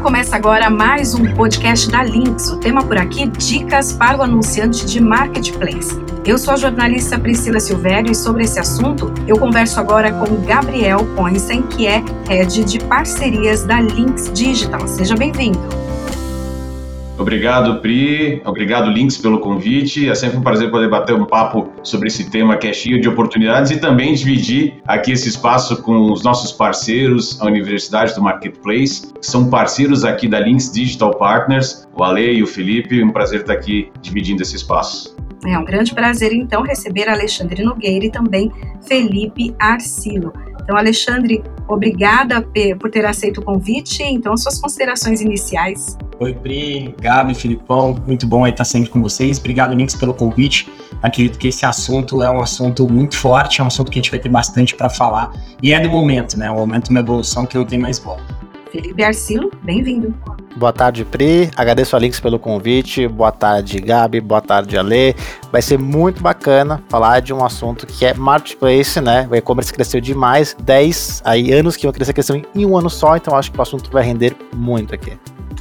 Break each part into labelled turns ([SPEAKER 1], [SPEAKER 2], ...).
[SPEAKER 1] começa agora mais um podcast da Links. O tema por aqui: Dicas para o anunciante de marketplace. Eu sou a jornalista Priscila Silvério e sobre esse assunto eu converso agora com Gabriel Poinsen, que é head de parcerias da Links Digital. Seja bem-vindo.
[SPEAKER 2] Obrigado, Pri. Obrigado, Links, pelo convite. É sempre um prazer poder bater um papo sobre esse tema que é cheio de oportunidades e também dividir aqui esse espaço com os nossos parceiros, a Universidade do Marketplace, que são parceiros aqui da Links Digital Partners, o Ale e o Felipe. Um prazer estar aqui dividindo esse espaço.
[SPEAKER 1] É um grande prazer, então, receber Alexandre Nogueira e também Felipe Arcilo. Então, Alexandre, obrigada por ter aceito o convite. Então, suas considerações iniciais.
[SPEAKER 3] Oi, Pri, Gabi, Filipão, muito bom estar sempre com vocês. Obrigado, Links, pelo convite. Acredito que esse assunto é um assunto muito forte, é um assunto que a gente vai ter bastante para falar. E é do momento, né? O momento de uma evolução que não tem mais volta.
[SPEAKER 1] Felipe Arcilo, bem-vindo.
[SPEAKER 4] Boa tarde, Pri. Agradeço a Links pelo convite. Boa tarde, Gabi. Boa tarde, Ale. Vai ser muito bacana falar de um assunto que é marketplace, né? O e-commerce cresceu demais, 10 aí, anos que vão crescer, cresceu em um ano só, então acho que o assunto vai render muito aqui.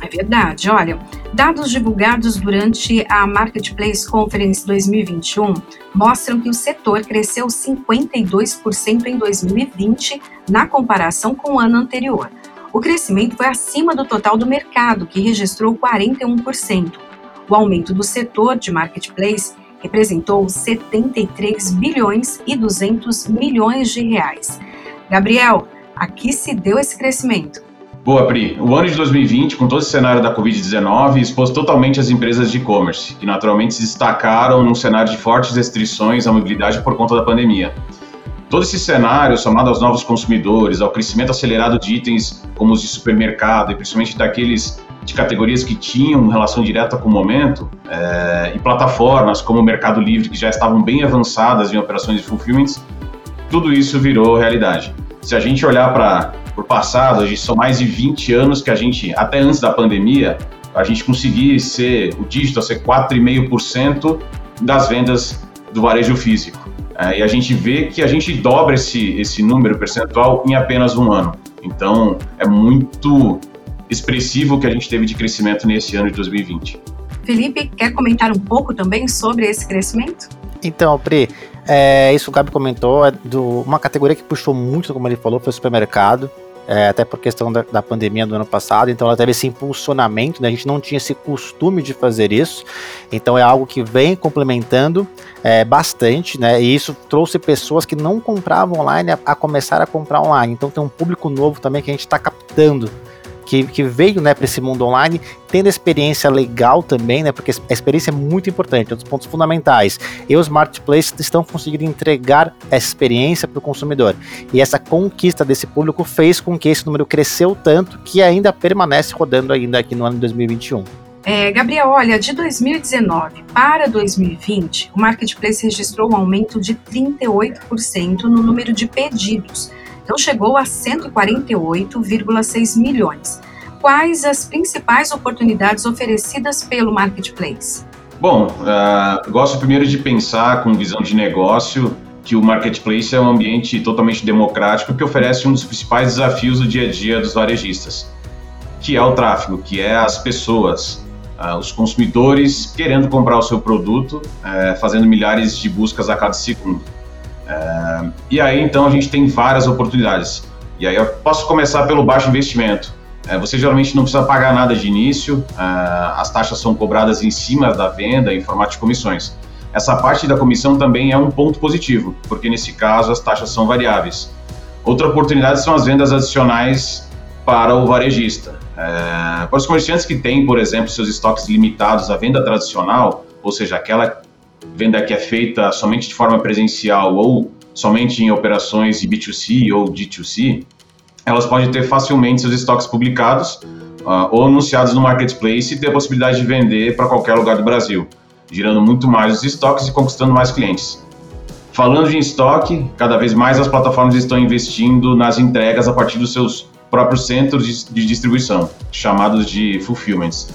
[SPEAKER 1] É verdade. Olha, dados divulgados durante a Marketplace Conference 2021 mostram que o setor cresceu 52% em 2020 na comparação com o ano anterior. O crescimento foi acima do total do mercado, que registrou 41%. O aumento do setor de marketplace representou 73 bilhões e 200 milhões de reais. Gabriel, aqui se deu esse crescimento.
[SPEAKER 2] Boa, Pri. O ano de 2020, com todo esse cenário da Covid-19, expôs totalmente as empresas de e-commerce, que naturalmente se destacaram num cenário de fortes restrições à mobilidade por conta da pandemia. Todo esse cenário, somado aos novos consumidores, ao crescimento acelerado de itens como os de supermercado, e principalmente daqueles de categorias que tinham relação direta com o momento, é, e plataformas como o Mercado Livre, que já estavam bem avançadas em operações de fulfillment, tudo isso virou realidade. Se a gente olhar para o passado, a gente são mais de 20 anos que a gente, até antes da pandemia, a gente conseguia ser, o dígito a ser 4,5% das vendas do varejo físico. É, e a gente vê que a gente dobra esse, esse número percentual em apenas um ano. Então, é muito expressivo o que a gente teve de crescimento nesse ano de 2020.
[SPEAKER 1] Felipe, quer comentar um pouco também sobre esse crescimento?
[SPEAKER 4] Então, Pri, é, isso o Gabi comentou, é do, uma categoria que puxou muito, como ele falou, foi o supermercado é, até por questão da, da, pandemia do ano passado, então ela teve esse impulsionamento, né? a gente não tinha esse costume de fazer isso, então é algo que vem complementando é, bastante, né? E isso trouxe pessoas que não compravam online a, a começar a comprar online, então tem um público novo também que a gente está captando que, que veio né, para esse mundo online, tendo experiência legal também, né, porque a experiência é muito importante, é um dos pontos fundamentais. E os marketplaces estão conseguindo entregar essa experiência para o consumidor. E essa conquista desse público fez com que esse número cresceu tanto que ainda permanece rodando ainda aqui no ano de 2021.
[SPEAKER 1] É, Gabriel, olha, de 2019 para 2020, o Marketplace registrou um aumento de 38% no número de pedidos, então chegou a 148,6 milhões. Quais as principais oportunidades oferecidas pelo marketplace?
[SPEAKER 2] Bom, uh, gosto primeiro de pensar com visão de negócio que o marketplace é um ambiente totalmente democrático que oferece um dos principais desafios do dia a dia dos varejistas, que é o tráfego, que é as pessoas, uh, os consumidores querendo comprar o seu produto, uh, fazendo milhares de buscas a cada segundo. É, e aí, então, a gente tem várias oportunidades. E aí eu posso começar pelo baixo investimento. É, você geralmente não precisa pagar nada de início, é, as taxas são cobradas em cima da venda em formato de comissões. Essa parte da comissão também é um ponto positivo, porque nesse caso as taxas são variáveis. Outra oportunidade são as vendas adicionais para o varejista. É, para os comerciantes que têm, por exemplo, seus estoques limitados à venda tradicional, ou seja, aquela venda que é feita somente de forma presencial ou somente em operações de B2C ou D2C, elas podem ter facilmente seus estoques publicados uh, ou anunciados no marketplace e ter a possibilidade de vender para qualquer lugar do Brasil, girando muito mais os estoques e conquistando mais clientes. Falando de estoque, cada vez mais as plataformas estão investindo nas entregas a partir dos seus próprios centros de, distribuição, chamados de fulfillments,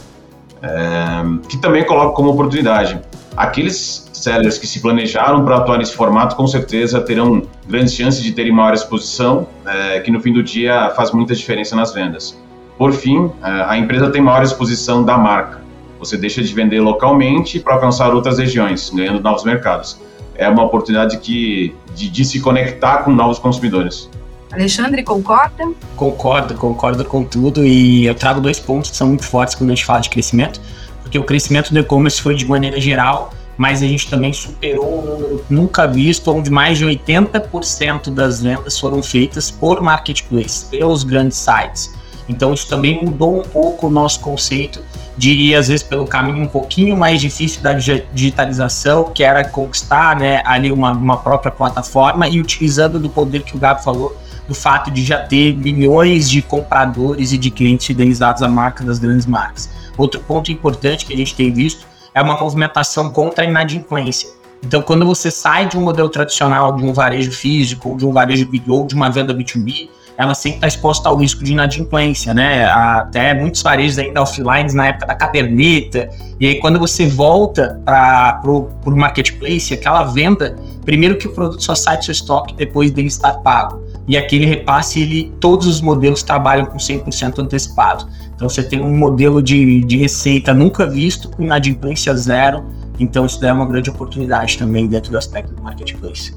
[SPEAKER 2] é, que também coloco como oportunidade aqueles sellers que se planejaram para atuar nesse formato, com certeza terão grandes chances de terem maior exposição, é, que no fim do dia faz muita diferença nas vendas. Por fim, é, a empresa tem maior exposição da marca. Você deixa de vender localmente para alcançar outras regiões, ganhando novos mercados. É uma oportunidade que, de, de se conectar com novos consumidores.
[SPEAKER 1] Alexandre, concorda?
[SPEAKER 3] Concordo, concordo com tudo. E eu trago dois pontos que são muito fortes quando a gente fala de crescimento, porque o crescimento do e-commerce foi de maneira geral, mas a gente também superou um número nunca visto, onde mais de 80% das vendas foram feitas por marketplace, pelos grandes sites. Então isso também mudou um pouco o nosso conceito de ir às vezes pelo caminho um pouquinho mais difícil da digitalização, que era conquistar né, ali uma, uma própria plataforma e utilizando do poder que o Gabi falou, do fato de já ter milhões de compradores e de clientes fidelizados à marca das grandes marcas. Outro ponto importante que a gente tem visto é uma movimentação contra a inadimplência. Então, quando você sai de um modelo tradicional de um varejo físico, de um varejo B2B ou de uma venda B2B, ela sempre está exposta ao risco de inadimplência, né? Até muitos varejos ainda offline na época da caderneta. E aí, quando você volta para o marketplace, aquela venda, primeiro que o produto só sai do seu estoque depois dele estar pago. E aquele repasse, ele, todos os modelos trabalham com 100% antecipado. Você tem um modelo de, de receita nunca visto, com inadimplência zero. Então, isso é uma grande oportunidade também dentro do aspecto do marketplace.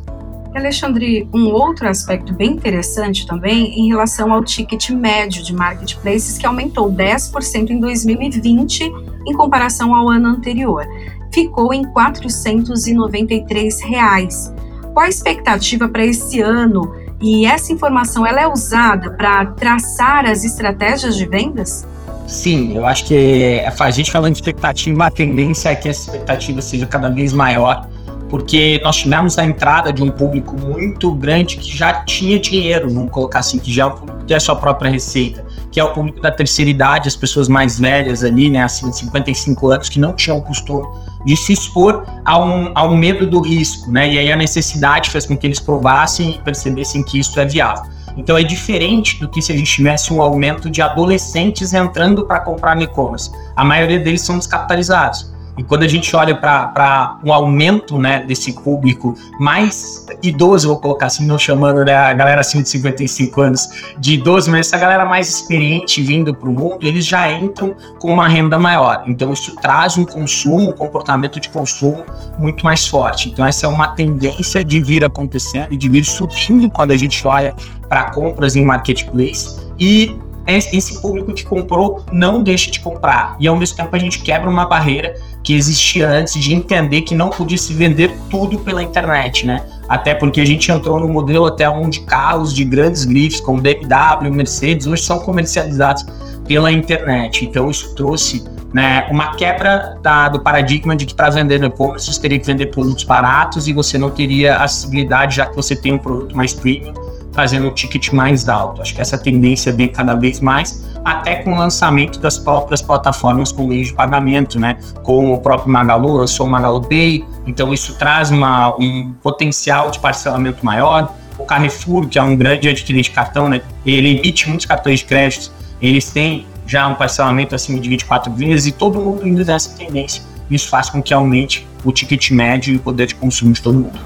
[SPEAKER 1] Alexandre, um outro aspecto bem interessante também em relação ao ticket médio de marketplaces, que aumentou 10% em 2020 em comparação ao ano anterior. Ficou em 493 reais. Qual a expectativa para esse ano? E essa informação ela é usada para traçar as estratégias de vendas?
[SPEAKER 3] Sim, eu acho que a gente falando de expectativa, a tendência é que essa expectativa seja cada vez maior porque nós tivemos a entrada de um público muito grande que já tinha dinheiro, vamos colocar assim, que já é tem a sua própria receita, que é o público da terceira idade, as pessoas mais velhas ali, né, assim, de 55 anos, que não tinham costume de se expor a um, a um medo do risco, né, e aí a necessidade fez com que eles provassem e percebessem que isso é viável. Então é diferente do que se a gente tivesse um aumento de adolescentes entrando para comprar no e-commerce. A maioria deles são descapitalizados. E quando a gente olha para um aumento né, desse público mais idoso, vou colocar assim, não chamando né, a galera acima de 55 anos de idoso, mas essa galera mais experiente vindo para o mundo, eles já entram com uma renda maior. Então isso traz um consumo, um comportamento de consumo muito mais forte. Então essa é uma tendência de vir acontecendo e de vir subindo quando a gente olha para compras em marketplace. E esse público que comprou não deixa de comprar. E ao mesmo tempo a gente quebra uma barreira que existia antes de entender que não podia se vender tudo pela internet, né? Até porque a gente entrou no modelo até onde carros de grandes grifes, como BMW, Mercedes, hoje são comercializados pela internet. Então isso trouxe né, uma quebra da, do paradigma de que para vender no e-commerce você teria que vender produtos baratos e você não teria acessibilidade já que você tem um produto mais premium fazendo um ticket mais alto. Acho que essa tendência vem cada vez mais, até com o lançamento das próprias plataformas com meio de pagamento, né? Com o próprio Magalu, eu sou o Magalu Pay, então isso traz uma, um potencial de parcelamento maior. O Carrefour, que é um grande adquirente de cartão, né? Ele emite muitos cartões de crédito, eles têm já um parcelamento acima de 24 vezes e todo mundo indo nessa tendência. Isso faz com que aumente o ticket médio e o poder de consumo de todo mundo.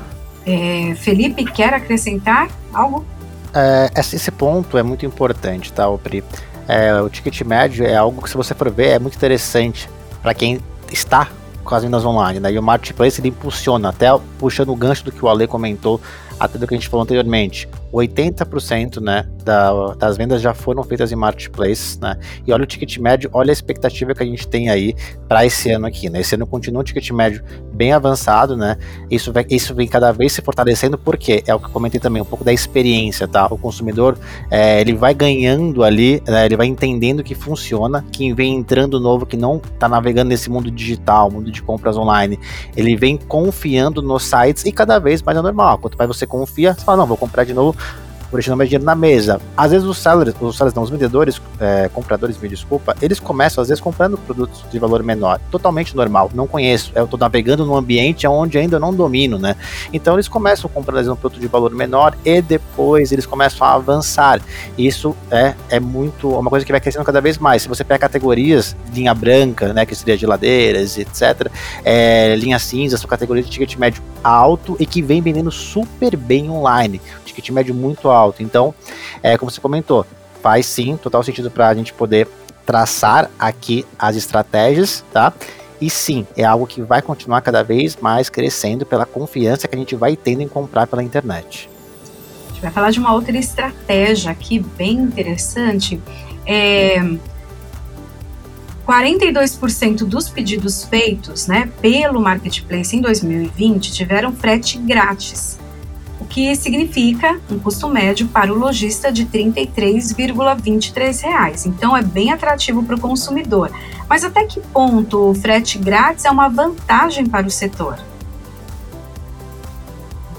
[SPEAKER 1] É, Felipe, quer acrescentar algo?
[SPEAKER 4] É, esse ponto é muito importante, tá, Pri? É, o ticket médio é algo que, se você for ver, é muito interessante para quem está com as vendas online, né? E o marketplace ele impulsiona, até puxando o gancho do que o Ale comentou, até do que a gente falou anteriormente. 80% né, da, das vendas já foram feitas em marketplace, né? E olha o ticket médio, olha a expectativa que a gente tem aí para esse ano aqui, né? Esse ano continua um ticket médio bem avançado, né? Isso, vai, isso vem cada vez se fortalecendo, porque é o que eu comentei também, um pouco da experiência, tá? O consumidor, é, ele vai ganhando ali, né, ele vai entendendo que funciona, quem vem entrando novo, que não está navegando nesse mundo digital, mundo de compras online, ele vem confiando nos sites e cada vez mais é normal. Quanto mais você confia, você fala, não, vou comprar de novo deixando mais dinheiro na mesa. Às vezes os sellers, os sellers não, os vendedores, é, compradores, me desculpa, eles começam às vezes comprando produtos de valor menor, totalmente normal, não conheço, eu estou navegando num ambiente onde ainda não domino, né? Então eles começam comprando um produto de valor menor e depois eles começam a avançar. Isso é, é muito, uma coisa que vai crescendo cada vez mais. Se você pega categorias, linha branca, né, que seria geladeiras, etc., é, linha cinza, são categorias de ticket médio alto e que vem vendendo super bem online. Ticket médio muito alto. Então, é, como você comentou, faz sim total sentido para a gente poder traçar aqui as estratégias, tá? E sim, é algo que vai continuar cada vez mais crescendo pela confiança que a gente vai tendo em comprar pela internet.
[SPEAKER 1] A gente vai falar de uma outra estratégia aqui bem interessante. É, 42% dos pedidos feitos né, pelo Marketplace em 2020 tiveram frete grátis, o que significa um custo médio para o lojista de R$ 33,23. Então é bem atrativo para o consumidor. Mas até que ponto o frete grátis é uma vantagem para o setor?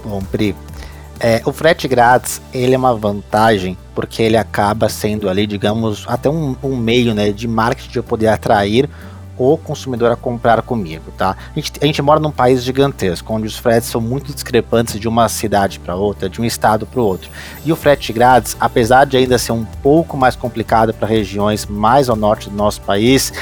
[SPEAKER 4] Bom, Pri, é, o frete grátis ele é uma vantagem porque ele acaba sendo ali, digamos, até um, um meio né, de marketing de eu poder atrair o consumidor a comprar comigo, tá? A gente, a gente mora num país gigantesco, onde os fretes são muito discrepantes de uma cidade para outra, de um estado para o outro. E o frete grátis, apesar de ainda ser um pouco mais complicado para regiões mais ao norte do nosso país,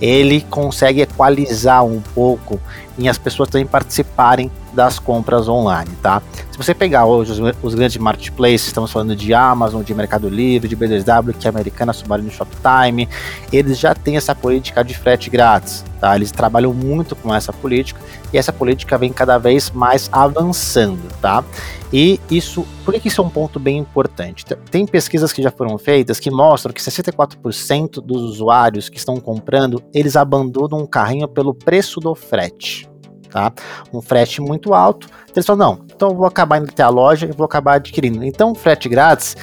[SPEAKER 4] ele consegue equalizar um pouco em as pessoas também participarem das compras online, tá? Se você pegar hoje os, os, grandes marketplaces, estamos falando de Amazon, de Mercado Livre, de B2W, que é americana, Submarino Shoptime, eles já têm essa política de frete grátis, tá? Eles trabalham muito com essa política e essa política vem cada vez mais avançando, tá? E isso, por que isso é um ponto bem importante? Tem pesquisas que já foram feitas que mostram que 64% dos usuários que estão comprando, eles abandonam um carrinho pelo preço do frete tá? Um frete muito alto. Eles falam, não, então eu vou acabar indo até a loja e vou acabar adquirindo. Então, o frete grátis,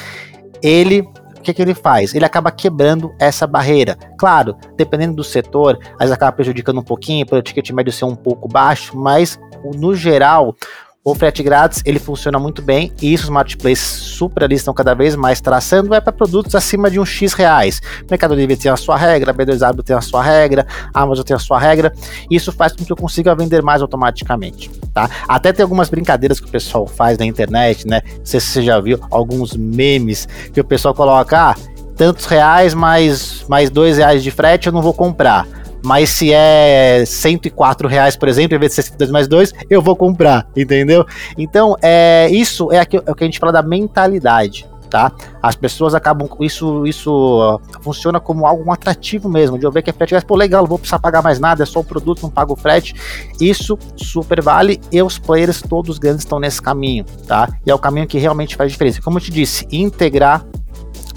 [SPEAKER 4] ele o que, que ele faz? Ele acaba quebrando essa barreira. Claro, dependendo do setor, às vezes acaba prejudicando um pouquinho, para o ticket médio ser um pouco baixo, mas no geral, o frete grátis ele funciona muito bem e isso os marketplaces super ali estão cada vez mais traçando é para produtos acima de um X reais. Mercado Livre tem a sua regra, a B2W tem a sua regra, Amazon tem a sua regra. Isso faz com que eu consiga vender mais automaticamente, tá? Até tem algumas brincadeiras que o pessoal faz na internet, né? Não sei se você já viu alguns memes que o pessoal coloca, ah, tantos reais mais mais dois reais de frete eu não vou comprar mas se é 104 reais, por exemplo, em vez de 62 mais 2, eu vou comprar, entendeu? Então, é, isso é, aqui, é o que a gente fala da mentalidade. Tá? As pessoas acabam isso isso funciona como algo um atrativo mesmo, de eu ver que é frete, pô, legal, não vou precisar pagar mais nada, é só o produto, não pago o frete. Isso super vale e os players todos grandes estão nesse caminho, tá? E é o caminho que realmente faz diferença. Como eu te disse, integrar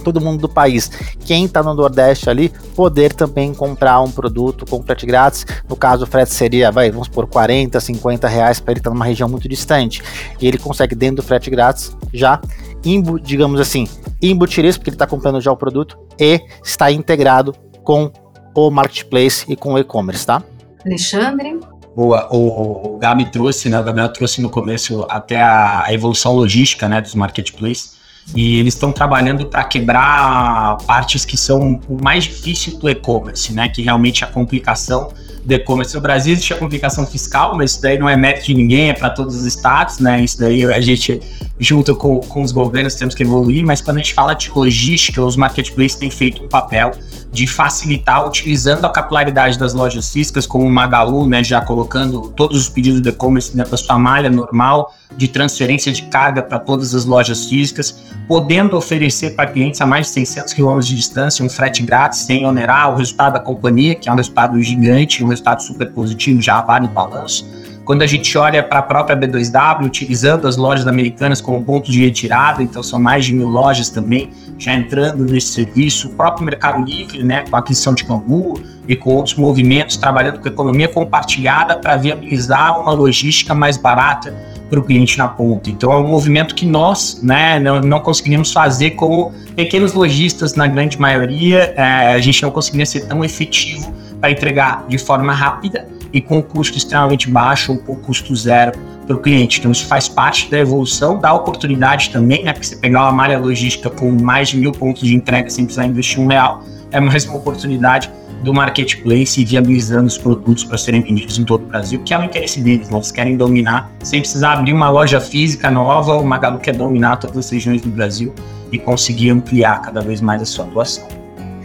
[SPEAKER 4] todo mundo do país, quem está no Nordeste ali, poder também comprar um produto com frete grátis. No caso, o frete seria, vai, vamos por 40, 50 reais para ele estar tá numa região muito distante. E ele consegue, dentro do frete grátis, já, imbu, digamos assim, embutir isso, porque ele está comprando já o produto e está integrado com o marketplace e com o e-commerce, tá?
[SPEAKER 1] Alexandre?
[SPEAKER 3] Boa, o, o Gabi trouxe, né, o Gabriel trouxe no começo até a, a evolução logística, né, dos marketplaces. E eles estão trabalhando para quebrar partes que são o mais difícil do e-commerce, né? Que realmente a complicação do e-commerce. No Brasil existe a complicação fiscal, mas isso daí não é mérito de ninguém, é para todos os estados, né? Isso daí a gente, junto com, com os governos, temos que evoluir. Mas quando a gente fala de logística, os marketplaces têm feito um papel de facilitar, utilizando a capilaridade das lojas físicas, como o Magalu, né, já colocando todos os pedidos de e-commerce dentro da sua malha normal, de transferência de carga para todas as lojas físicas, podendo oferecer para clientes a mais de 600 km de distância um frete grátis, sem onerar o resultado da companhia, que é um resultado gigante, um resultado super positivo, já vale no balanço quando a gente olha para a própria B2W, utilizando as lojas americanas como ponto de retirada, então são mais de mil lojas também já entrando nesse serviço, o próprio Mercado Livre, né, com a aquisição de Canguru e com outros movimentos, trabalhando com economia compartilhada para viabilizar uma logística mais barata para o cliente na ponta. Então é um movimento que nós né, não, não conseguimos fazer como pequenos lojistas, na grande maioria, é, a gente não conseguiria ser tão efetivo para entregar de forma rápida e com custo extremamente baixo ou com custo zero para o cliente. Então, isso faz parte da evolução, da oportunidade também, né? Porque você pegar uma malha logística com mais de mil pontos de entrega sem precisar investir um real, é mais uma oportunidade do marketplace e viabilizando os produtos para serem vendidos em todo o Brasil, que é o interesse deles, né? eles querem dominar, sem precisar abrir uma loja física nova, o Magalu quer dominar todas as regiões do Brasil e conseguir ampliar cada vez mais a sua atuação.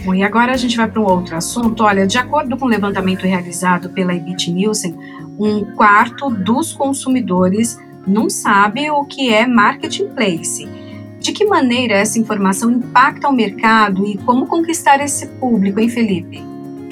[SPEAKER 1] Bom, e agora a gente vai para um outro assunto. Olha, de acordo com o levantamento realizado pela Ebit Nielsen, um quarto dos consumidores não sabe o que é marketplace. De que maneira essa informação impacta o mercado e como conquistar esse público, hein, Felipe?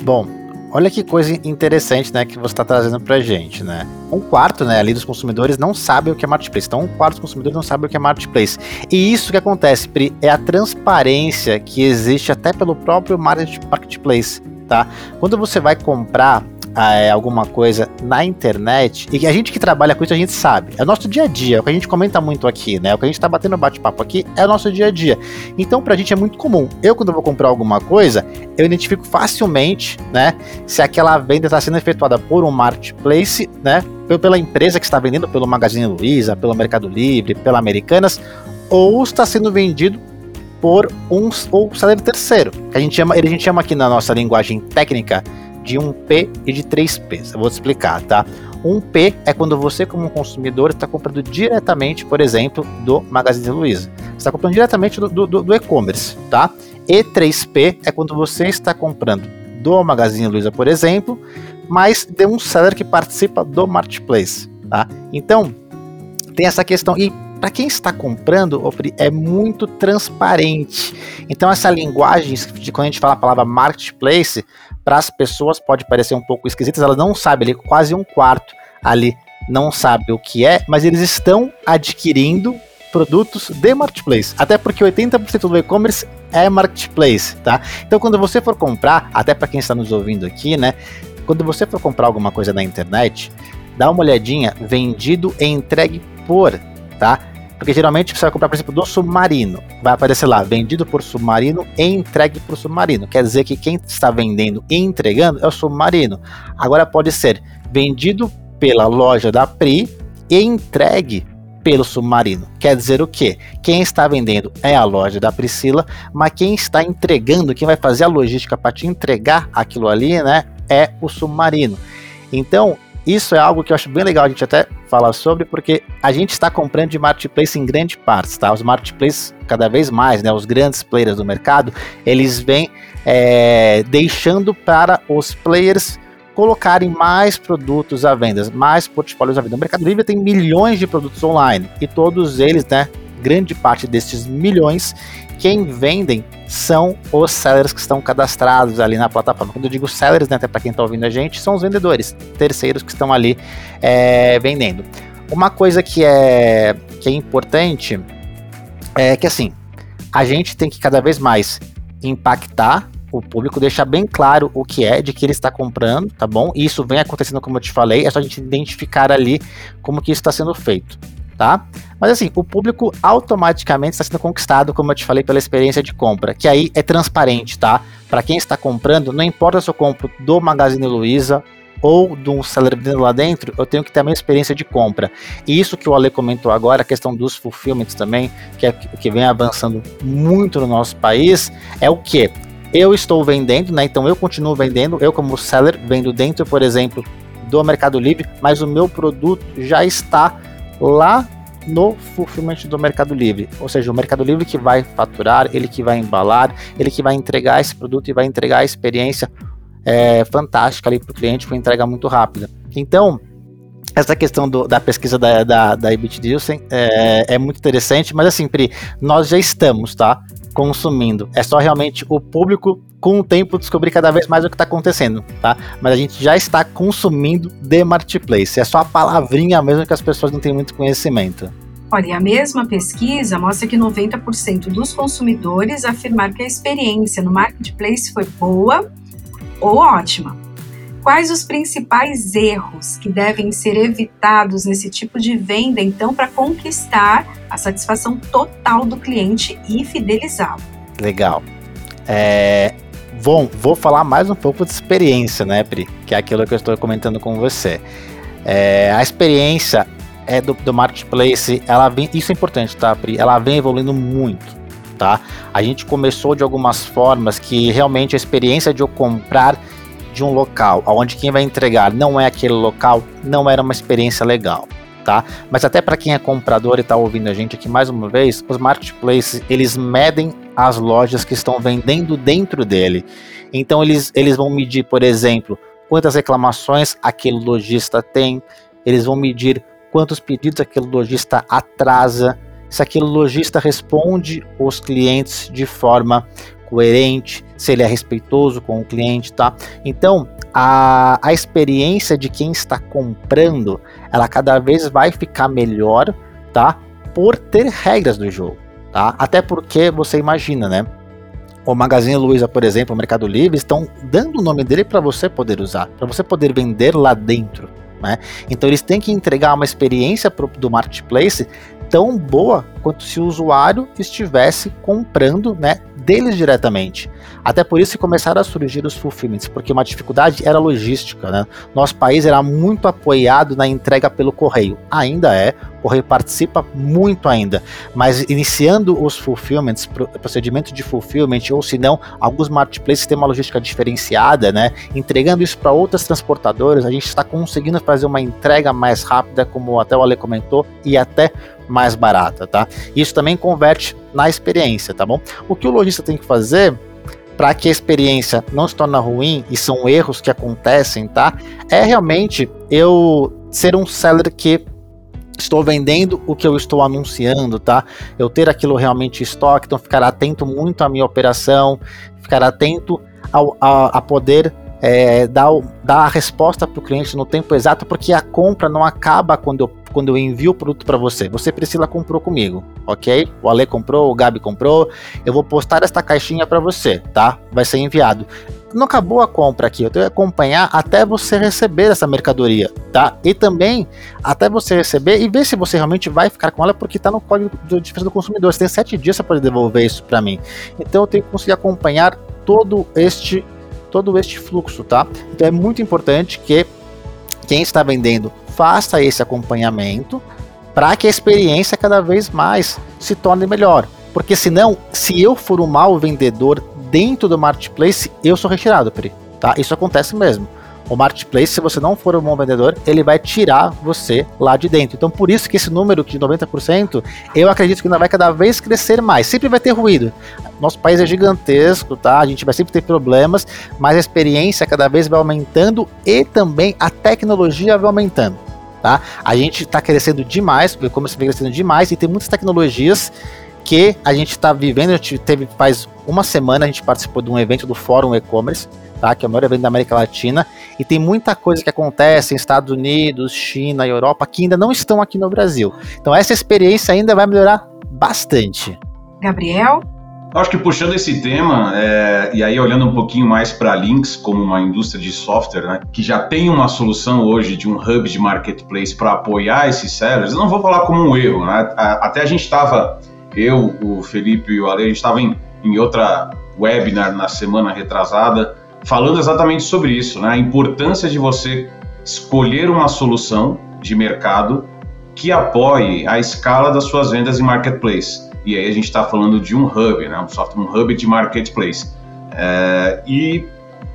[SPEAKER 4] Bom, olha que coisa interessante, né, que você está trazendo para gente, né? Um quarto, né, ali dos consumidores não sabe o que é marketplace. Então, um quarto dos consumidores não sabe o que é marketplace. E isso que acontece, Pri, é a transparência que existe até pelo próprio marketplace, tá? Quando você vai comprar é, alguma coisa na internet, e a gente que trabalha com isso, a gente sabe. É o nosso dia a dia, é o que a gente comenta muito aqui, né? É o que a gente tá batendo bate-papo aqui é o nosso dia a dia. Então, pra gente é muito comum. Eu, quando vou comprar alguma coisa, eu identifico facilmente, né? Se aquela venda está sendo efetuada por um marketplace, né? Pela empresa que está vendendo, pelo Magazine Luiza, pelo Mercado Livre, pela Americanas, ou está sendo vendido por um ou salário terceiro. Que a gente chama, a gente chama aqui na nossa linguagem técnica de 1P e de 3P. Eu vou te explicar, tá? 1P é quando você, como consumidor, está comprando diretamente, por exemplo, do Magazine Luiza. Está comprando diretamente do, do, do e-commerce, tá? E 3P é quando você está comprando do Magazine Luiza, por exemplo, mas de um seller que participa do marketplace, tá? Então, tem essa questão. E para quem está comprando, é muito transparente. Então, essa linguagem, quando a gente fala a palavra marketplace, para as pessoas pode parecer um pouco esquisita, elas não sabem, ali, quase um quarto ali não sabe o que é, mas eles estão adquirindo produtos de marketplace. Até porque 80% do e-commerce é marketplace, tá? Então, quando você for comprar, até para quem está nos ouvindo aqui, né? Quando você for comprar alguma coisa na internet, dá uma olhadinha vendido e entregue por, tá? Porque geralmente você vai comprar, por exemplo, do Submarino. Vai aparecer lá, vendido por Submarino e entregue por Submarino. Quer dizer que quem está vendendo e entregando é o Submarino. Agora pode ser vendido pela loja da Pri e entregue pelo Submarino. Quer dizer o quê? Quem está vendendo é a loja da Priscila, mas quem está entregando, quem vai fazer a logística para te entregar aquilo ali, né, é o Submarino. Então, isso é algo que eu acho bem legal a gente até falar sobre, porque a gente está comprando de marketplace em grande parte, tá? Os marketplaces, cada vez mais, né? Os grandes players do mercado, eles vêm é, deixando para os players colocarem mais produtos à venda, mais portfólios à venda. O Mercado Livre tem milhões de produtos online e todos eles, né? Grande parte destes milhões, quem vendem são os sellers que estão cadastrados ali na plataforma. Quando eu digo sellers, né, até para quem está ouvindo a gente, são os vendedores, terceiros que estão ali é, vendendo. Uma coisa que é, que é importante é que assim, a gente tem que cada vez mais impactar o público, deixar bem claro o que é, de que ele está comprando, tá bom? E isso vem acontecendo, como eu te falei, é só a gente identificar ali como que isso está sendo feito tá? Mas assim, o público automaticamente está sendo conquistado, como eu te falei, pela experiência de compra, que aí é transparente, tá? Para quem está comprando, não importa se eu compro do Magazine Luiza ou de um seller lá dentro, eu tenho que ter a minha experiência de compra. E isso que o Ale comentou agora, a questão dos fulfillments também, que é que vem avançando muito no nosso país, é o que? Eu estou vendendo, né? Então eu continuo vendendo, eu como seller vendo dentro, por exemplo, do Mercado Livre, mas o meu produto já está lá no fulfillment do Mercado Livre. Ou seja, o Mercado Livre que vai faturar, ele que vai embalar, ele que vai entregar esse produto e vai entregar a experiência é, fantástica ali para o cliente com entrega muito rápida. Então, essa questão do, da pesquisa da, da, da Ibit é, é, muito interessante, mas assim, Pri, nós já estamos, tá? Consumindo. É só realmente o público com o tempo descobrir cada vez mais o que está acontecendo, tá? Mas a gente já está consumindo de marketplace. É só a palavrinha mesmo que as pessoas não têm muito conhecimento.
[SPEAKER 1] Olha, a mesma pesquisa mostra que 90% dos consumidores afirmaram que a experiência no marketplace foi boa ou ótima. Quais os principais erros que devem ser evitados nesse tipo de venda, então, para conquistar a satisfação total do cliente e fidelizá-lo?
[SPEAKER 4] Legal. É, Bom, vou falar mais um pouco de experiência, né, Pri? Que é aquilo que eu estou comentando com você. É, a experiência é do, do marketplace, ela vem, isso é importante, tá, Pri? Ela vem evoluindo muito, tá? A gente começou de algumas formas que realmente a experiência de eu comprar de um local, onde quem vai entregar não é aquele local, não era uma experiência legal. Tá? Mas até para quem é comprador e está ouvindo a gente aqui mais uma vez, os marketplaces eles medem as lojas que estão vendendo dentro dele. Então eles, eles vão medir, por exemplo, quantas reclamações aquele lojista tem, eles vão medir quantos pedidos aquele lojista atrasa, se aquele lojista responde os clientes de forma coerente, se ele é respeitoso com o cliente, tá? Então, a, a experiência de quem está comprando, ela cada vez vai ficar melhor, tá? Por ter regras do jogo, tá? Até porque você imagina, né? O Magazine Luiza, por exemplo, o Mercado Livre, estão dando o nome dele para você poder usar, para você poder vender lá dentro. Né? Então eles têm que entregar uma experiência pro, do marketplace tão boa quanto se o usuário estivesse comprando né, deles diretamente. Até por isso que começaram a surgir os fulfillments, porque uma dificuldade era logística. Né? Nosso país era muito apoiado na entrega pelo correio. Ainda é, o correio participa muito ainda. Mas iniciando os fulfillments, procedimento de fulfillment, ou se não, alguns marketplaces têm uma logística diferenciada, né? entregando isso para outras transportadoras, a gente está conseguindo fazer uma entrega mais rápida, como até o Ale comentou, e até mais barata, tá? Isso também converte na experiência, tá bom? O que o lojista tem que fazer para que a experiência não se torne ruim e são erros que acontecem, tá? É realmente eu ser um seller que estou vendendo o que eu estou anunciando, tá? Eu ter aquilo realmente em estoque, então ficar atento muito à minha operação, ficar atento ao, a, a poder é, dar, dar a resposta para o cliente no tempo exato, porque a compra não acaba quando eu, quando eu envio o produto para você. Você, Priscila, comprou comigo, ok? O Ale comprou, o Gabi comprou. Eu vou postar esta caixinha para você, tá? Vai ser enviado. Não acabou a compra aqui, eu tenho que acompanhar até você receber essa mercadoria, tá? E também até você receber e ver se você realmente vai ficar com ela, porque está no código de defesa do consumidor. Você tem sete dias para poder devolver isso para mim. Então eu tenho que conseguir acompanhar todo este todo este fluxo, tá? Então é muito importante que quem está vendendo faça esse acompanhamento para que a experiência cada vez mais se torne melhor. Porque senão, se eu for um mau vendedor dentro do marketplace, eu sou retirado, Pri. Tá? Isso acontece mesmo. O marketplace, se você não for um bom vendedor, ele vai tirar você lá de dentro. Então, por isso que esse número de 90%, eu acredito que ainda vai cada vez crescer mais. Sempre vai ter ruído. Nosso país é gigantesco, tá? A gente vai sempre ter problemas, mas a experiência cada vez vai aumentando e também a tecnologia vai aumentando. Tá? A gente está crescendo demais, o e-commerce vem crescendo demais e tem muitas tecnologias que a gente está vivendo. A gente teve faz uma semana, a gente participou de um evento do Fórum E-Commerce tá? Que é o maior evento da América Latina. E tem muita coisa que acontece em Estados Unidos, China e Europa que ainda não estão aqui no Brasil. Então essa experiência ainda vai melhorar bastante.
[SPEAKER 1] Gabriel?
[SPEAKER 2] Acho que puxando esse tema, é, e aí olhando um pouquinho mais para Links como uma indústria de software, né, que já tem uma solução hoje de um hub de marketplace para apoiar esses sellers, eu não vou falar como um erro. Né? Até a gente estava, eu, o Felipe e o Ale, a gente estava em, em outra webinar na semana retrasada, falando exatamente sobre isso, né? a importância de você escolher uma solução de mercado que apoie a escala das suas vendas em marketplace. E aí a gente está falando de um hub, né? um software, um hub de marketplace. É, e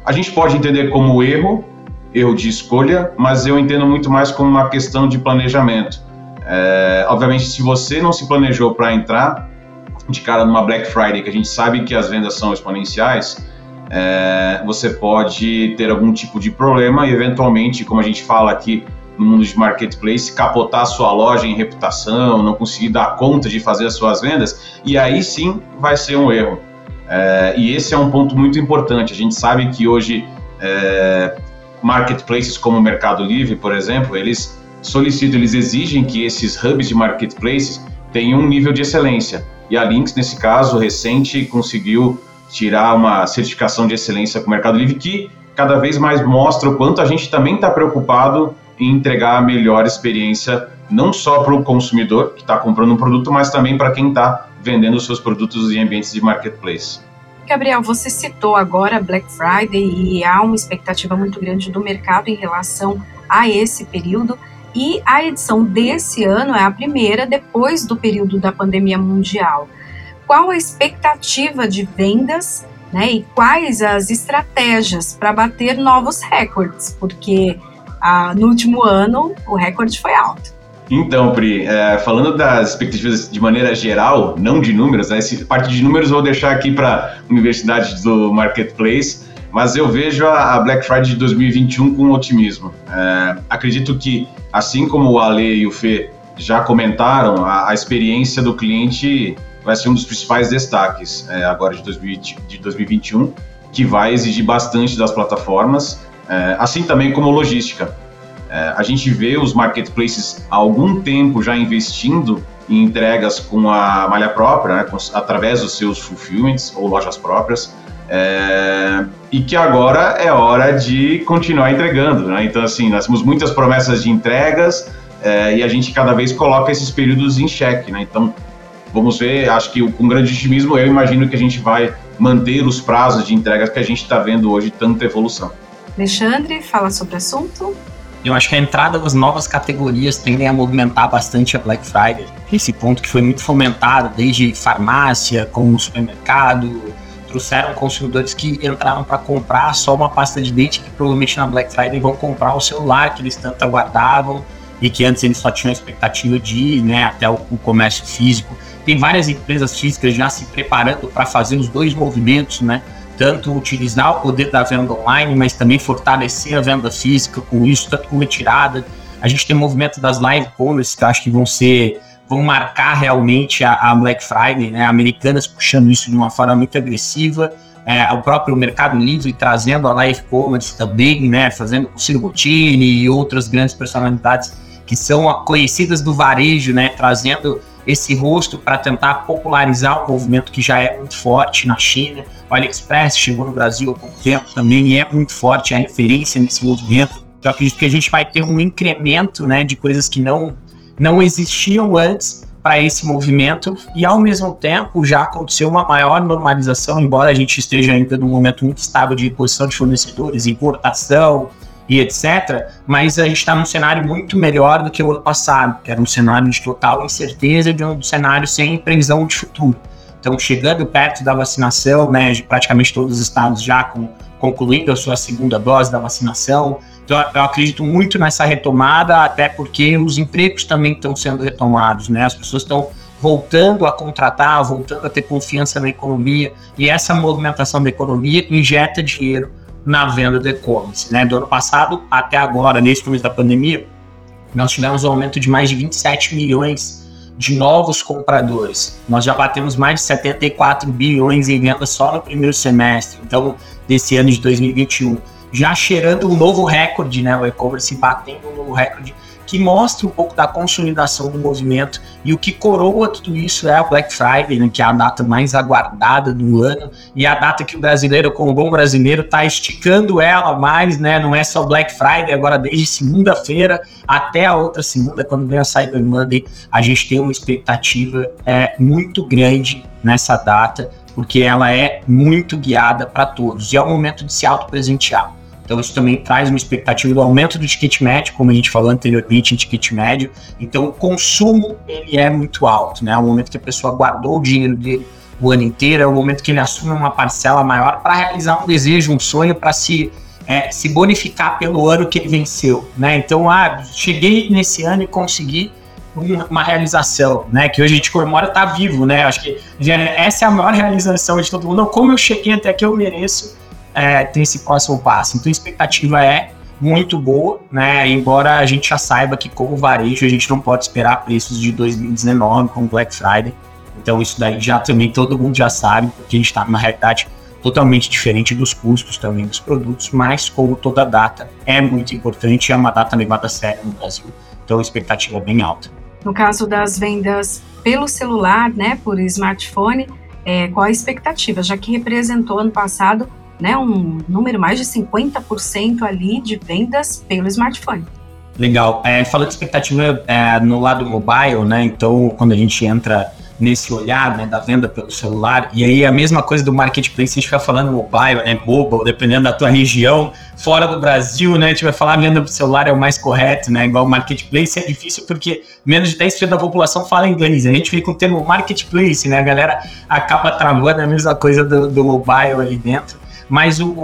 [SPEAKER 2] a gente pode entender como erro, erro de escolha, mas eu entendo muito mais como uma questão de planejamento. É, obviamente, se você não se planejou para entrar de cara numa Black Friday, que a gente sabe que as vendas são exponenciais, é, você pode ter algum tipo de problema e, eventualmente, como a gente fala aqui no mundo de marketplace, capotar sua loja em reputação, não conseguir dar conta de fazer as suas vendas, e aí sim vai ser um erro. É, e esse é um ponto muito importante. A gente sabe que hoje é, marketplaces como o Mercado Livre, por exemplo, eles solicitam, eles exigem que esses hubs de marketplaces tenham um nível de excelência. E a Lynx, nesse caso recente, conseguiu tirar uma certificação de excelência com o Mercado Livre que cada vez mais mostra o quanto a gente também está preocupado em entregar a melhor experiência, não só para o consumidor que está comprando um produto, mas também para quem está vendendo seus produtos em ambientes de marketplace.
[SPEAKER 1] Gabriel, você citou agora Black Friday e há uma expectativa muito grande do mercado em relação a esse período. E a edição desse ano é a primeira depois do período da pandemia mundial. Qual a expectativa de vendas né, e quais as estratégias para bater novos recordes, porque ah, no último ano o recorde foi alto.
[SPEAKER 2] Então, Pri, é, falando das expectativas de maneira geral, não de números, né, essa parte de números eu vou deixar aqui para a Universidade do Marketplace, mas eu vejo a, Black Friday de 2021 com otimismo. É, acredito que, assim como o Ale e o Fê já comentaram, a, a experiência do cliente vai ser um dos principais destaques é, agora de, 2020, de 2021, que vai exigir bastante das plataformas, é, assim também como logística. É, a gente vê os marketplaces há algum tempo já investindo em entregas com a malha própria, né, com, através dos seus fulfillments ou lojas próprias, é, e que agora é hora de continuar entregando. Né? Então, assim, nós temos muitas promessas de entregas é, e a gente cada vez coloca esses períodos em xeque. Né? Então, vamos ver, acho que com grande otimismo eu imagino que a gente vai manter os prazos de entregas que a gente está vendo hoje, tanta evolução.
[SPEAKER 1] Alexandre, fala sobre o assunto.
[SPEAKER 3] Eu acho que a entrada das novas categorias tendem a movimentar bastante a Black Friday. Esse ponto que foi muito fomentado desde farmácia, como supermercado, trouxeram consumidores que entraram para comprar só uma pasta de dente que provavelmente na Black Friday vão comprar o celular que eles tanto aguardavam e que antes eles só tinham a expectativa de ir né, até o, o comércio físico. Tem várias empresas físicas já se preparando para fazer os dois movimentos, né? tanto utilizar o poder da venda online, mas também fortalecer a venda física com isso, tanto com retirada. A gente tem o movimento das live commerce, que acho que vão ser vão marcar realmente a, a Black Friday, né? Americanas puxando isso de uma forma muito agressiva. É, o próprio Mercado Livre trazendo a live commerce também, né? Fazendo o Ciro Bottini e outras grandes personalidades que são conhecidas do varejo, né? Trazendo esse rosto para tentar popularizar um movimento que já é muito forte na China. O AliExpress chegou no Brasil há pouco tempo também e é muito forte a referência nesse movimento. Então, acredito que a gente vai ter um incremento né, de coisas que não, não existiam antes para esse movimento e, ao mesmo tempo, já aconteceu uma maior normalização, embora a gente esteja ainda num momento muito estável de posição de fornecedores, importação, e etc. Mas a gente está num cenário muito melhor do que o ano passado, que era um cenário de total incerteza, de um cenário sem previsão de futuro. Então, chegando perto da vacinação, né, praticamente todos os estados já com, concluindo a sua segunda dose da vacinação. Então, eu acredito muito nessa retomada, até porque os empregos também estão sendo retomados, né? As pessoas estão voltando a contratar, voltando a ter confiança na economia, e essa movimentação da economia injeta dinheiro na venda de e-commerce. Né? Do ano passado até agora, nesse começo da pandemia, nós tivemos um aumento de mais de 27 milhões de novos compradores. Nós já batemos mais de 74 bilhões em vendas só no primeiro semestre, então, desse ano de 2021. Já cheirando um novo recorde, né? O e-commerce batendo um novo recorde que mostra um pouco da consolidação do movimento e o que coroa tudo isso é a Black Friday, né, que é a data mais aguardada do ano e a data que o brasileiro, como bom brasileiro, está esticando ela mais, né? Não é só Black Friday, agora desde segunda-feira até a outra segunda, quando vem a Cyber Monday, a gente tem uma expectativa é, muito grande nessa data, porque ela é muito guiada para todos e é o momento de se auto-presentear. Então isso também traz uma expectativa do aumento do ticket médio, como a gente falou anteriormente em ticket médio. Então o consumo ele é muito alto, né? É o momento que a pessoa guardou o dinheiro dele o ano inteiro, é o momento que ele assume uma parcela maior para realizar um desejo, um sonho, para se é, se bonificar pelo ano que ele venceu, né? Então, ah, cheguei nesse ano e consegui uma realização, né? Que hoje a gente comemora tá vivo, né? Acho que essa é a maior realização de todo mundo. Não, como eu cheguei até aqui, eu mereço é, ter esse próximo passo. Então a expectativa é muito boa, né? Embora a gente já saiba que como varejo a gente não pode esperar preços de 2019 com Black Friday. Então isso daí já também todo mundo já sabe, porque a gente está numa realidade totalmente diferente dos custos também dos produtos, mas como toda data é muito importante, é uma data levada a sério no Brasil. Então a expectativa é bem alta.
[SPEAKER 1] No caso das vendas pelo celular, né, por smartphone, é, qual a expectativa? Já que representou ano passado né, um número mais de 50% ali de vendas pelo smartphone.
[SPEAKER 3] Legal. É, falando de expectativa é, no lado mobile, né? Então, quando a gente entra nesse olhar né, da venda pelo celular. E aí a mesma coisa do marketplace, a gente fica falando mobile, né, mobile, dependendo da tua região, fora do Brasil, né, a gente vai falar venda pelo celular é o mais correto, né, igual marketplace é difícil porque menos de 10% da população fala inglês, a gente fica com o termo marketplace, né, a galera acaba travando a mesma coisa do, do mobile ali dentro. Mas o,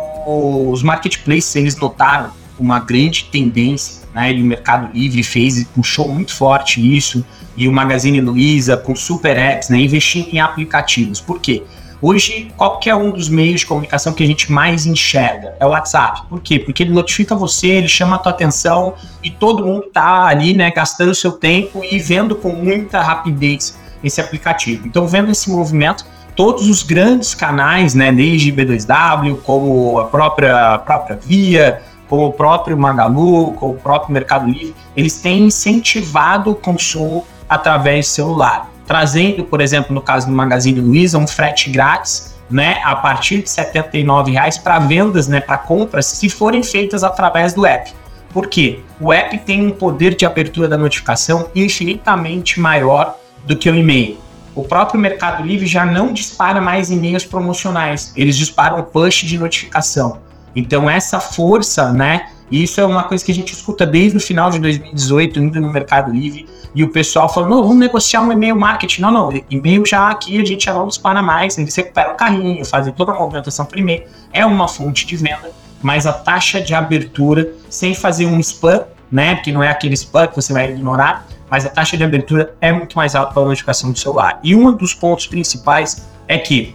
[SPEAKER 3] os marketplaces, eles notaram uma grande tendência, né? E o Mercado Livre fez e puxou muito forte isso, e o Magazine Luiza com super apps, né? Investindo em aplicativos. Por quê? Hoje, qualquer um dos meios de comunicação que a gente mais enxerga é o WhatsApp. Por quê? Porque ele notifica você, ele chama a tua atenção e todo mundo tá ali, né, gastando seu tempo e vendo com muita rapidez esse aplicativo. Então, vendo esse movimento, todos os grandes canais, né, desde B2W, como a própria, a própria Via, como o próprio Magalu, como o próprio Mercado Livre, eles têm incentivado o consumo através do celular, trazendo, por exemplo, no caso do Magazine Luiza, um frete grátis, né, a partir de R$ reais para vendas, né, para compras, se forem feitas através do app. Por quê? O app tem um poder de abertura da notificação infinitamente maior do que o e-mail. O próprio Mercado Livre já não dispara mais e-mails promocionais, eles disparam push de notificação. Então essa força, né? Isso é uma coisa que a gente escuta desde o final de 2018, indo no Mercado Livre, e o pessoal falando, não, vamos negociar um e-mail marketing. Não, não, e-mail já aqui a gente já não dispara mais, eles recuperam o carrinho, fazem toda a movimentação primeiro. É uma fonte de venda, mas a taxa de abertura, sem fazer um spam, né? Que não é aquele spam que você vai ignorar, mas a taxa de abertura é muito mais alta para a notificação do celular. E um dos pontos principais é que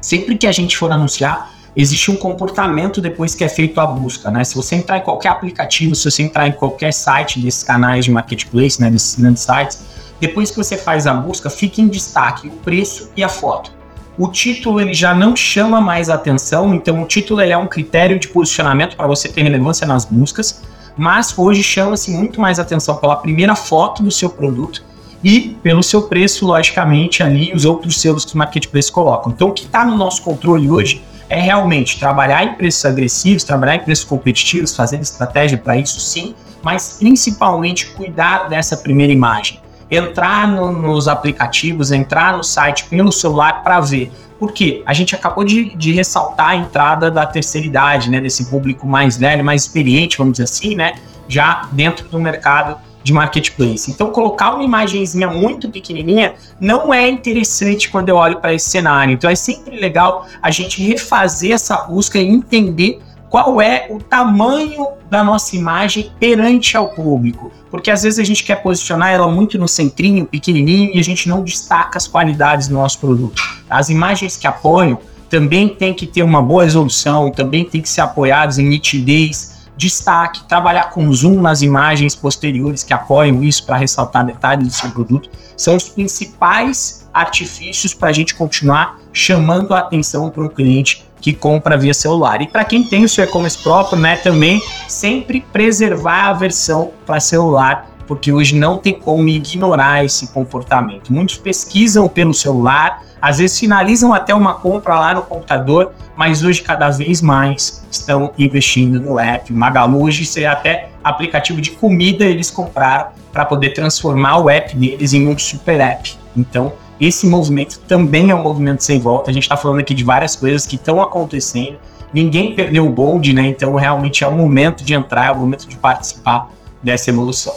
[SPEAKER 3] sempre que a gente for anunciar, existe um comportamento depois que é feito a busca, né? Se você entrar em qualquer aplicativo, se você entrar em qualquer site desses canais de marketplace, né, desses grandes sites, depois que você faz a busca, fica em destaque o preço e a foto. O título ele já não chama mais atenção, então o título ele é um critério de posicionamento para você ter relevância nas buscas, mas hoje chama-se muito mais atenção pela primeira foto do seu produto e pelo seu preço, logicamente, ali os outros selos que o marketplace colocam. Então, o que está no nosso controle hoje é realmente trabalhar em preços agressivos, trabalhar em preços competitivos, fazer estratégia para isso sim, mas principalmente cuidar dessa primeira imagem. Entrar no, nos aplicativos, entrar no site pelo celular para ver. Porque a gente acabou de, de, ressaltar a entrada da terceira idade, né, desse público mais velho, mais experiente, vamos dizer assim, né, já dentro do mercado de marketplace. Então, colocar uma imagenzinha muito pequenininha não é interessante quando eu olho para esse cenário. Então, é sempre legal a gente refazer essa busca e entender qual é o tamanho da nossa imagem perante ao público. Porque às vezes a gente quer posicionar ela muito no centrinho, pequenininho, e a gente não destaca as qualidades do nosso produto. As imagens que apoiam também tem que ter uma boa resolução, também tem que ser apoiadas em nitidez, destaque, trabalhar com zoom nas imagens posteriores que apoiam isso para ressaltar detalhes do seu produto, são os principais artifícios para a gente continuar chamando a atenção para o cliente que compra via celular. E para quem tem o seu e-commerce próprio, né, também sempre preservar a versão para celular, porque hoje não tem como ignorar esse comportamento. Muitos pesquisam pelo celular, às vezes finalizam até uma compra lá no computador, mas hoje cada vez mais estão investindo no app. Magalu hoje é até aplicativo de comida eles compraram para poder transformar o app deles em um super app. Então, esse movimento também é um movimento sem volta. A gente está falando aqui de várias coisas que estão acontecendo. Ninguém perdeu o bonde, né? Então, realmente é o momento de entrar, é o momento de participar dessa evolução.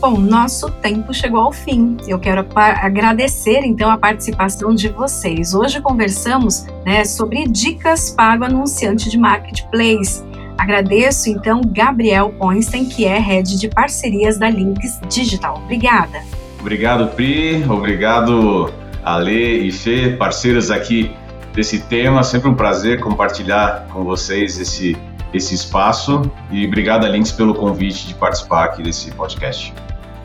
[SPEAKER 1] Bom, nosso tempo chegou ao fim. Eu quero agradecer então a participação de vocês. Hoje conversamos né, sobre dicas para o anunciante de marketplace. Agradeço então Gabriel Poinstein, que é head de parcerias da Links Digital. Obrigada.
[SPEAKER 2] Obrigado, Pri. Obrigado, Ale e Fê, parceiros aqui desse tema. Sempre um prazer compartilhar com vocês esse, esse espaço. E obrigado, Links, pelo convite de participar aqui desse podcast.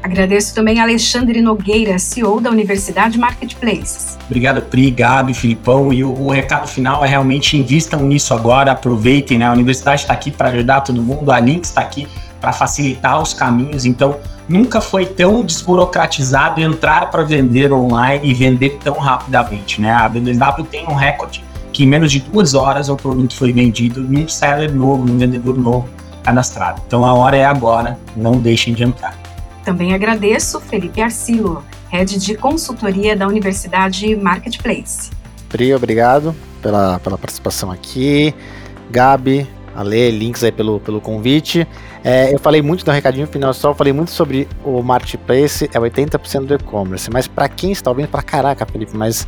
[SPEAKER 1] Agradeço também a Alexandre Nogueira, CEO da Universidade Marketplaces.
[SPEAKER 3] Obrigado, Pri, Gabi, Filipão. E o, o, recado final é realmente invistam nisso agora, aproveitem, né? A universidade está aqui para ajudar todo mundo, a Link está aqui para facilitar os caminhos. Então, nunca foi tão desburocratizado entrar para vender online e vender tão rapidamente, né? A B2W tem um recorde que em menos de duas horas o produto foi vendido num seller novo, num vendedor novo cadastrado. Então, a hora é agora, não deixem de entrar.
[SPEAKER 1] Também agradeço Felipe Arcilo, head de consultoria da Universidade Marketplace.
[SPEAKER 4] Pri, obrigado pela, pela participação aqui. Gabi, Ale, links aí pelo, pelo convite. É, eu falei muito no recadinho final só, falei muito sobre o marketplace, é 80% do e-commerce, mas para quem está ouvindo, para caraca, Felipe, mas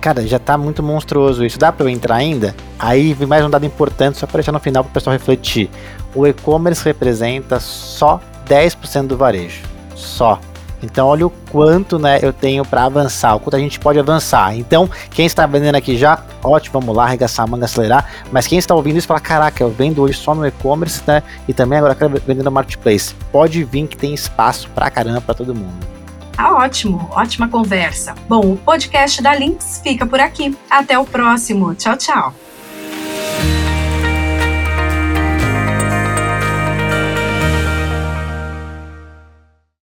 [SPEAKER 4] cara, já tá muito monstruoso isso. Dá para eu entrar ainda? Aí vem mais um dado importante só para deixar no final para o pessoal refletir. O e-commerce representa só 10% do varejo. Só. Então, olha o quanto né, eu tenho para avançar, o quanto a gente pode avançar. Então, quem está vendendo aqui já, ótimo, vamos lá, arregaçar a manga, acelerar. Mas quem está ouvindo isso fala: caraca, eu vendo hoje só no e-commerce, né? E também agora quero vender no marketplace. Pode vir que tem espaço pra caramba para todo mundo.
[SPEAKER 1] Tá ótimo, ótima conversa. Bom, o podcast da Links fica por aqui. Até o próximo. Tchau, tchau.